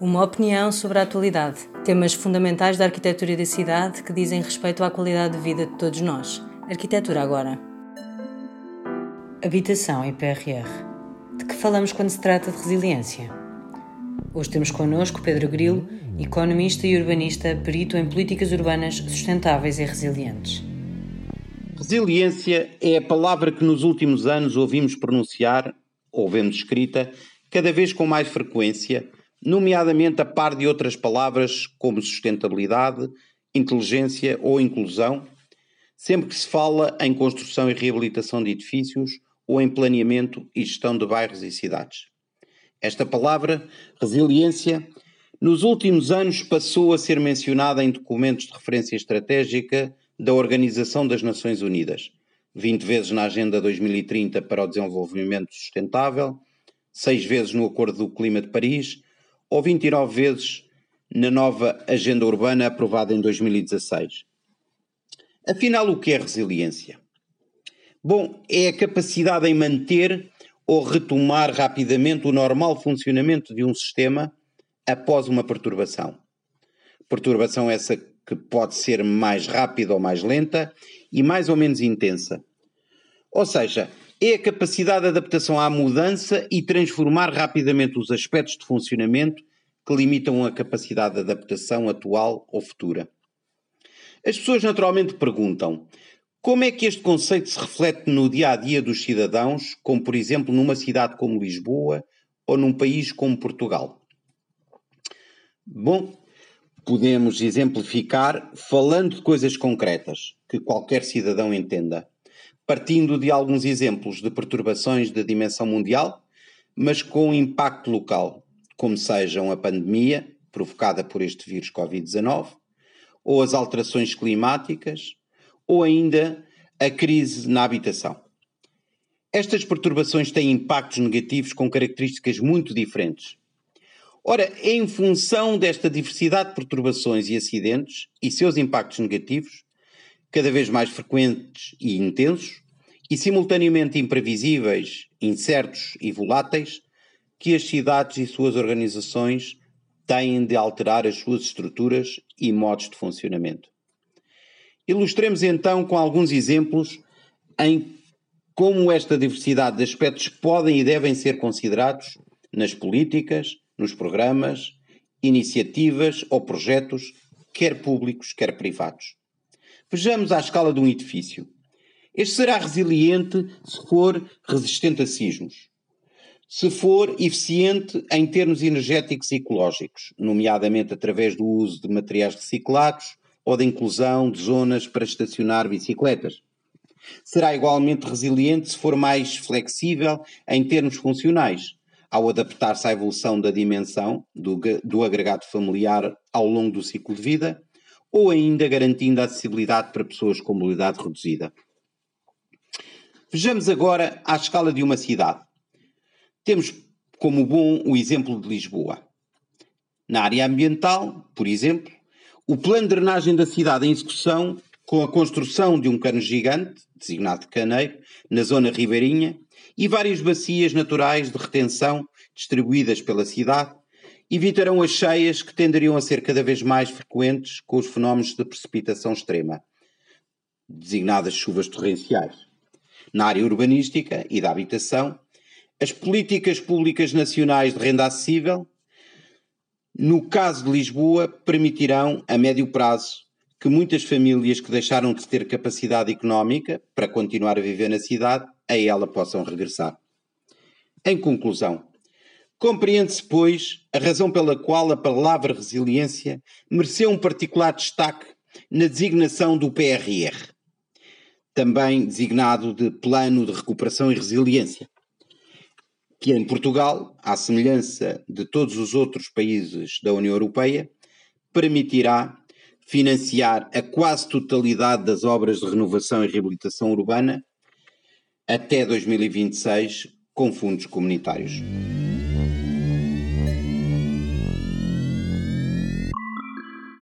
Uma opinião sobre a atualidade. Temas fundamentais da arquitetura da cidade que dizem respeito à qualidade de vida de todos nós. Arquitetura agora. Habitação e PRR. De que falamos quando se trata de resiliência? Hoje temos connosco Pedro Grilo, economista e urbanista, perito em políticas urbanas sustentáveis e resilientes. Resiliência é a palavra que nos últimos anos ouvimos pronunciar, ou vemos escrita, cada vez com mais frequência nomeadamente a par de outras palavras como sustentabilidade, inteligência ou inclusão, sempre que se fala em construção e reabilitação de edifícios ou em planeamento e gestão de bairros e cidades. Esta palavra, resiliência, nos últimos anos passou a ser mencionada em documentos de referência estratégica da Organização das Nações Unidas, 20 vezes na Agenda 2030 para o Desenvolvimento Sustentável, 6 vezes no Acordo do Clima de Paris ou 29 vezes na nova Agenda Urbana aprovada em 2016. Afinal, o que é resiliência? Bom, é a capacidade em manter ou retomar rapidamente o normal funcionamento de um sistema após uma perturbação. Perturbação essa que pode ser mais rápida ou mais lenta e mais ou menos intensa. Ou seja, é a capacidade de adaptação à mudança e transformar rapidamente os aspectos de funcionamento que limitam a capacidade de adaptação atual ou futura. As pessoas naturalmente perguntam como é que este conceito se reflete no dia a dia dos cidadãos, como por exemplo numa cidade como Lisboa ou num país como Portugal? Bom, podemos exemplificar falando de coisas concretas que qualquer cidadão entenda partindo de alguns exemplos de perturbações de dimensão mundial, mas com impacto local, como sejam a pandemia provocada por este vírus Covid-19, ou as alterações climáticas, ou ainda a crise na habitação. Estas perturbações têm impactos negativos com características muito diferentes. Ora, em função desta diversidade de perturbações e acidentes e seus impactos negativos cada vez mais frequentes e intensos, e simultaneamente imprevisíveis, incertos e voláteis, que as cidades e suas organizações têm de alterar as suas estruturas e modos de funcionamento. Ilustremos então com alguns exemplos em como esta diversidade de aspectos podem e devem ser considerados nas políticas, nos programas, iniciativas ou projetos, quer públicos, quer privados. Vejamos à escala de um edifício. Este será resiliente se for resistente a sismos, se for eficiente em termos energéticos e ecológicos, nomeadamente através do uso de materiais reciclados ou da inclusão de zonas para estacionar bicicletas. Será igualmente resiliente se for mais flexível em termos funcionais, ao adaptar-se à evolução da dimensão do, do agregado familiar ao longo do ciclo de vida ou ainda garantindo a acessibilidade para pessoas com mobilidade reduzida. Vejamos agora à escala de uma cidade. Temos como bom o exemplo de Lisboa. Na área ambiental, por exemplo, o plano de drenagem da cidade em execução, com a construção de um cano gigante, designado de caneiro, na zona ribeirinha, e várias bacias naturais de retenção distribuídas pela cidade, evitarão as cheias que tenderiam a ser cada vez mais frequentes com os fenómenos de precipitação extrema, designadas chuvas torrenciais. Na área urbanística e da habitação, as políticas públicas nacionais de renda acessível, no caso de Lisboa, permitirão, a médio prazo, que muitas famílias que deixaram de ter capacidade económica para continuar a viver na cidade, a ela possam regressar. Em conclusão, Compreende-se, pois, a razão pela qual a palavra resiliência mereceu um particular destaque na designação do PRR, também designado de Plano de Recuperação e Resiliência, que em Portugal, à semelhança de todos os outros países da União Europeia, permitirá financiar a quase totalidade das obras de renovação e reabilitação urbana até 2026 com fundos comunitários.